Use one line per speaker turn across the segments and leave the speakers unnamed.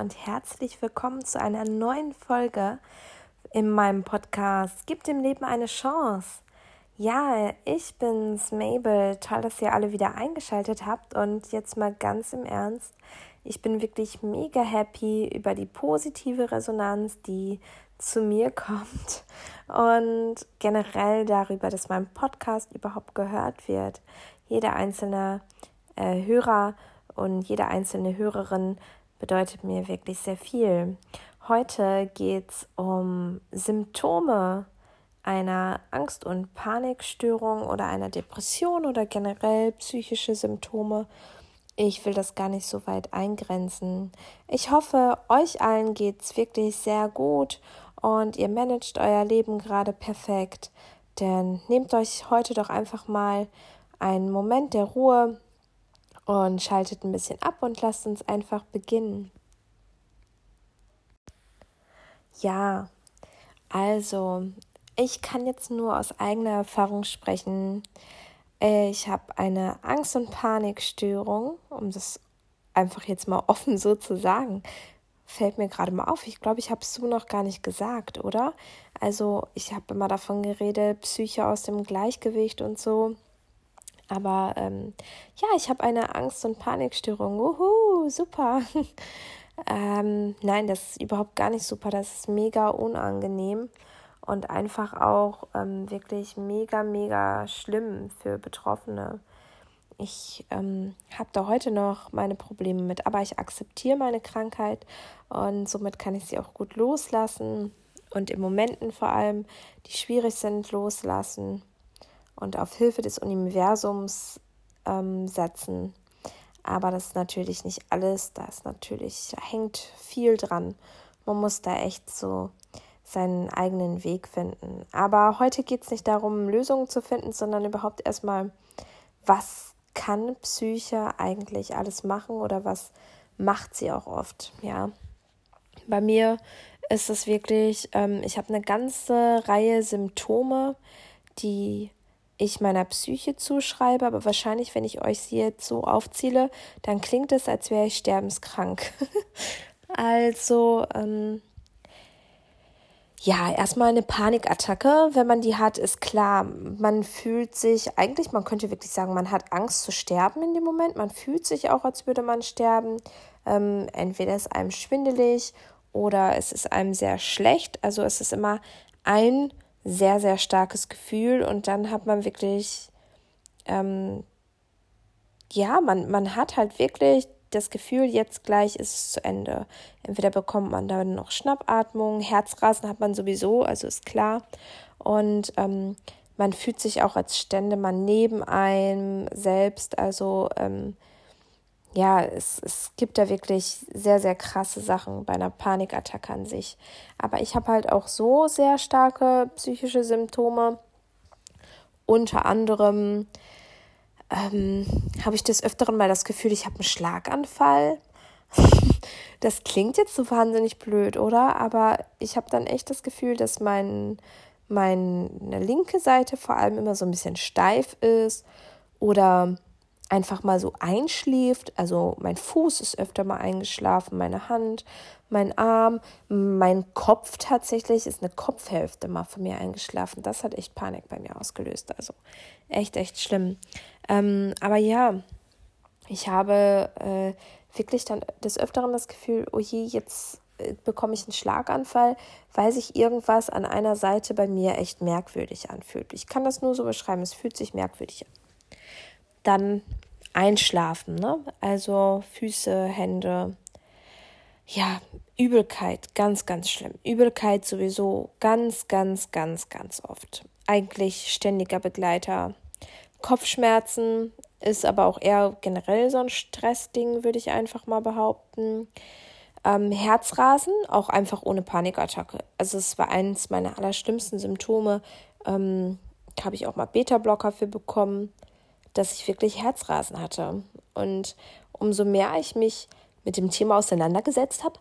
und herzlich willkommen zu einer neuen Folge in meinem Podcast Gib dem Leben eine Chance. Ja, ich bin's, Mabel. Toll, dass ihr alle wieder eingeschaltet habt und jetzt mal ganz im Ernst. Ich bin wirklich mega happy über die positive Resonanz, die zu mir kommt und generell darüber, dass mein Podcast überhaupt gehört wird. Jeder einzelne äh, Hörer und jede einzelne Hörerin bedeutet mir wirklich sehr viel. Heute geht es um Symptome einer Angst- und Panikstörung oder einer Depression oder generell psychische Symptome. Ich will das gar nicht so weit eingrenzen. Ich hoffe, euch allen geht es wirklich sehr gut und ihr managt euer Leben gerade perfekt. Denn nehmt euch heute doch einfach mal einen Moment der Ruhe, und schaltet ein bisschen ab und lasst uns einfach beginnen. Ja, also ich kann jetzt nur aus eigener Erfahrung sprechen. Ich habe eine Angst- und Panikstörung, um das einfach jetzt mal offen so zu sagen. Fällt mir gerade mal auf. Ich glaube, ich habe es so noch gar nicht gesagt, oder? Also, ich habe immer davon geredet, Psyche aus dem Gleichgewicht und so. Aber ähm, ja, ich habe eine Angst- und Panikstörung. Wuhu, super. ähm, nein, das ist überhaupt gar nicht super. Das ist mega unangenehm und einfach auch ähm, wirklich mega, mega schlimm für Betroffene. Ich ähm, habe da heute noch meine Probleme mit, aber ich akzeptiere meine Krankheit und somit kann ich sie auch gut loslassen und in Momenten vor allem, die schwierig sind, loslassen und auf Hilfe des Universums ähm, setzen. Aber das ist natürlich nicht alles, da ist natürlich, hängt viel dran. Man muss da echt so seinen eigenen Weg finden. Aber heute geht es nicht darum, Lösungen zu finden, sondern überhaupt erstmal, was kann Psyche eigentlich alles machen oder was macht sie auch oft, ja. Bei mir ist es wirklich, ähm, ich habe eine ganze Reihe Symptome, die ich meiner Psyche zuschreibe, aber wahrscheinlich, wenn ich euch sie jetzt so aufzähle, dann klingt es, als wäre ich sterbenskrank. also, ähm, ja, erstmal eine Panikattacke, wenn man die hat, ist klar. Man fühlt sich, eigentlich, man könnte wirklich sagen, man hat Angst zu sterben in dem Moment. Man fühlt sich auch, als würde man sterben. Ähm, entweder ist einem schwindelig oder es ist einem sehr schlecht. Also es ist immer ein sehr, sehr starkes Gefühl und dann hat man wirklich, ähm, ja, man, man hat halt wirklich das Gefühl, jetzt gleich ist es zu Ende. Entweder bekommt man dann noch Schnappatmung, Herzrasen hat man sowieso, also ist klar. Und ähm, man fühlt sich auch, als stände man neben einem selbst. Also ähm, ja, es, es gibt da wirklich sehr, sehr krasse Sachen bei einer Panikattacke an sich. Aber ich habe halt auch so sehr starke psychische Symptome. Unter anderem ähm, habe ich des Öfteren mal das Gefühl, ich habe einen Schlaganfall. das klingt jetzt so wahnsinnig blöd, oder? Aber ich habe dann echt das Gefühl, dass mein, meine linke Seite vor allem immer so ein bisschen steif ist oder einfach mal so einschläft. Also mein Fuß ist öfter mal eingeschlafen, meine Hand, mein Arm, mein Kopf tatsächlich ist eine Kopfhälfte mal von mir eingeschlafen. Das hat echt Panik bei mir ausgelöst. Also echt, echt schlimm. Ähm, aber ja, ich habe äh, wirklich dann des Öfteren das Gefühl, oh je, jetzt äh, bekomme ich einen Schlaganfall, weil sich irgendwas an einer Seite bei mir echt merkwürdig anfühlt. Ich kann das nur so beschreiben, es fühlt sich merkwürdig an dann einschlafen, ne? Also Füße, Hände. Ja, Übelkeit, ganz, ganz schlimm. Übelkeit sowieso ganz, ganz, ganz, ganz oft. Eigentlich ständiger Begleiter. Kopfschmerzen ist aber auch eher generell so ein Stressding, würde ich einfach mal behaupten. Ähm, Herzrasen, auch einfach ohne Panikattacke. Also es war eines meiner allerschlimmsten Symptome. Ähm, habe ich auch mal Beta-Blocker für bekommen dass ich wirklich Herzrasen hatte. Und umso mehr ich mich mit dem Thema auseinandergesetzt habe,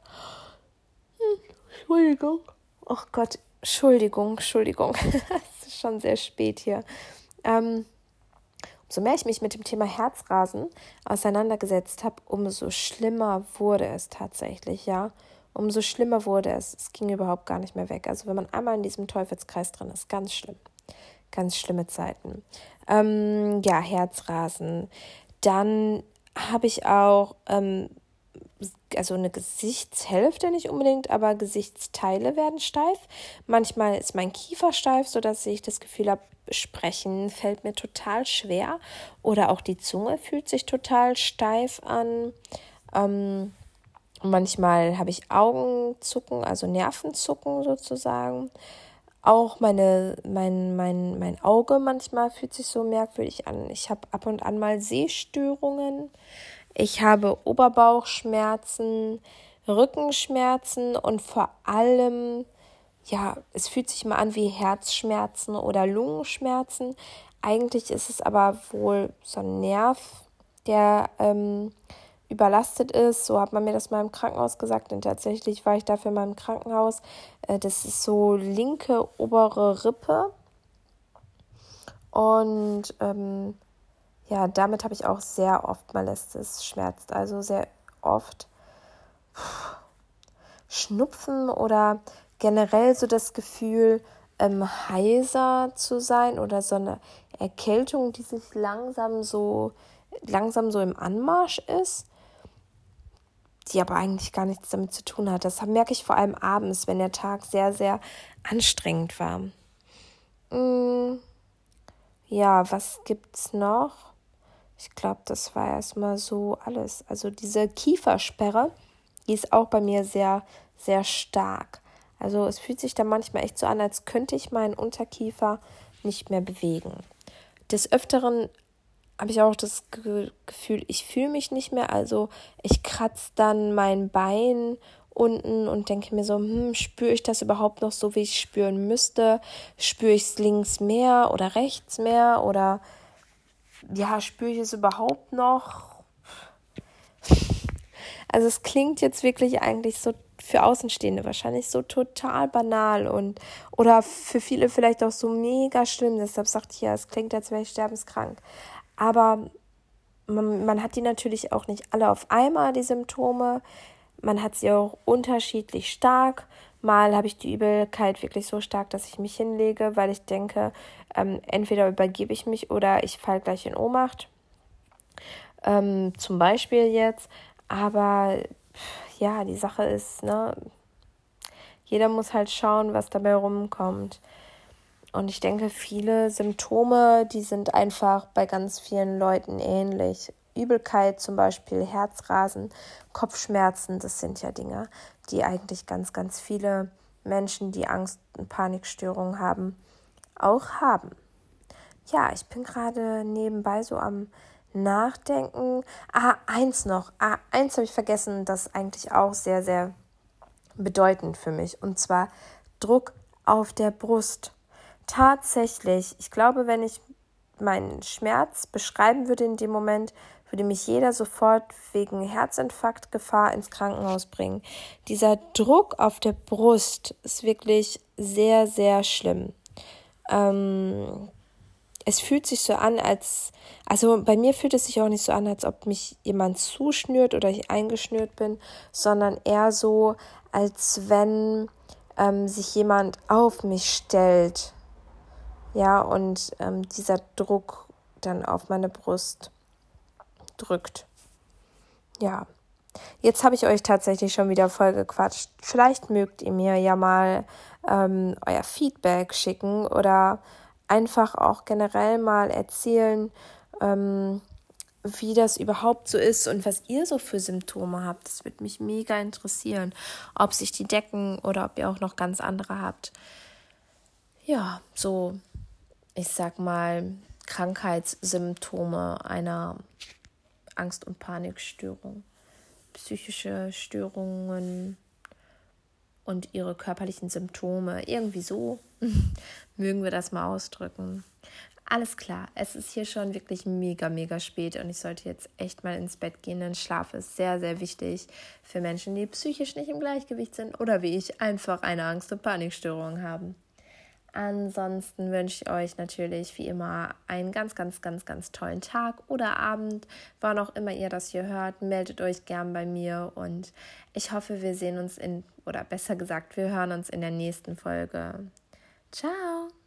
hm, Entschuldigung, ach oh Gott, Entschuldigung, Entschuldigung, es ist schon sehr spät hier. Ähm, so mehr ich mich mit dem Thema Herzrasen auseinandergesetzt habe, umso schlimmer wurde es tatsächlich, ja. Umso schlimmer wurde es. Es ging überhaupt gar nicht mehr weg. Also wenn man einmal in diesem Teufelskreis drin ist, ganz schlimm. Ganz schlimme Zeiten. Ähm, ja, Herzrasen. Dann habe ich auch ähm, also eine Gesichtshälfte nicht unbedingt, aber Gesichtsteile werden steif. Manchmal ist mein Kiefer steif, sodass ich das Gefühl habe, sprechen fällt mir total schwer. Oder auch die Zunge fühlt sich total steif an. Ähm, manchmal habe ich Augenzucken, also Nervenzucken sozusagen. Auch meine, mein, mein, mein Auge manchmal fühlt sich so merkwürdig an. Ich habe ab und an mal Sehstörungen. Ich habe Oberbauchschmerzen, Rückenschmerzen und vor allem, ja, es fühlt sich mal an wie Herzschmerzen oder Lungenschmerzen. Eigentlich ist es aber wohl so ein Nerv, der ähm, überlastet ist. So hat man mir das mal im Krankenhaus gesagt. Und tatsächlich war ich dafür mal im Krankenhaus. Äh, das ist so linke obere Rippe. Und ähm, ja, damit habe ich auch sehr oft mal, dass es schmerzt. Also sehr oft Schnupfen oder generell so das Gefühl, ähm, heiser zu sein oder so eine Erkältung, die sich langsam so langsam so im Anmarsch ist, die aber eigentlich gar nichts damit zu tun hat. Das merke ich vor allem abends, wenn der Tag sehr, sehr anstrengend war. Mm, ja, was gibt's noch? Ich glaube, das war erstmal so alles. Also diese Kiefersperre, die ist auch bei mir sehr, sehr stark. Also es fühlt sich da manchmal echt so an, als könnte ich meinen Unterkiefer nicht mehr bewegen. Des Öfteren habe ich auch das Gefühl, ich fühle mich nicht mehr. Also ich kratze dann mein Bein unten und denke mir so, hm, spüre ich das überhaupt noch so, wie ich spüren müsste? Spüre ich es links mehr oder rechts mehr oder ja, spüre ich es überhaupt noch? Also es klingt jetzt wirklich eigentlich so für Außenstehende wahrscheinlich so total banal und oder für viele vielleicht auch so mega schlimm. Deshalb sagt ich ja, es klingt, als wäre ich sterbenskrank. Aber man, man hat die natürlich auch nicht alle auf einmal, die Symptome. Man hat sie auch unterschiedlich stark. Mal habe ich die Übelkeit wirklich so stark, dass ich mich hinlege, weil ich denke, ähm, entweder übergebe ich mich oder ich falle gleich in Ohnmacht. Ähm, zum Beispiel jetzt. Aber ja, die Sache ist, ne, jeder muss halt schauen, was dabei rumkommt. Und ich denke, viele Symptome, die sind einfach bei ganz vielen Leuten ähnlich. Übelkeit zum Beispiel, Herzrasen, Kopfschmerzen, das sind ja Dinge, die eigentlich ganz, ganz viele Menschen, die Angst- und Panikstörungen haben, auch haben. Ja, ich bin gerade nebenbei so am Nachdenken. Ah, eins noch. Ah, eins habe ich vergessen, das eigentlich auch sehr, sehr bedeutend für mich. Und zwar Druck auf der Brust. Tatsächlich, ich glaube, wenn ich meinen Schmerz beschreiben würde in dem Moment, würde mich jeder sofort wegen Herzinfarktgefahr ins Krankenhaus bringen. Dieser Druck auf der Brust ist wirklich sehr, sehr schlimm. Ähm, es fühlt sich so an, als, also bei mir fühlt es sich auch nicht so an, als ob mich jemand zuschnürt oder ich eingeschnürt bin, sondern eher so, als wenn ähm, sich jemand auf mich stellt. Ja, und ähm, dieser Druck dann auf meine Brust drückt. Ja, jetzt habe ich euch tatsächlich schon wieder voll gequatscht. Vielleicht mögt ihr mir ja mal ähm, euer Feedback schicken oder einfach auch generell mal erzählen, ähm, wie das überhaupt so ist und was ihr so für Symptome habt. Das würde mich mega interessieren, ob sich die decken oder ob ihr auch noch ganz andere habt. Ja, so, ich sag mal, Krankheitssymptome einer Angst- und Panikstörung, psychische Störungen und ihre körperlichen Symptome. Irgendwie so mögen wir das mal ausdrücken. Alles klar, es ist hier schon wirklich mega, mega spät und ich sollte jetzt echt mal ins Bett gehen, denn Schlaf ist sehr, sehr wichtig für Menschen, die psychisch nicht im Gleichgewicht sind oder wie ich einfach eine Angst- und Panikstörung haben. Ansonsten wünsche ich euch natürlich wie immer einen ganz, ganz, ganz, ganz tollen Tag oder Abend, wann auch immer ihr das hier hört. Meldet euch gern bei mir und ich hoffe, wir sehen uns in, oder besser gesagt, wir hören uns in der nächsten Folge. Ciao!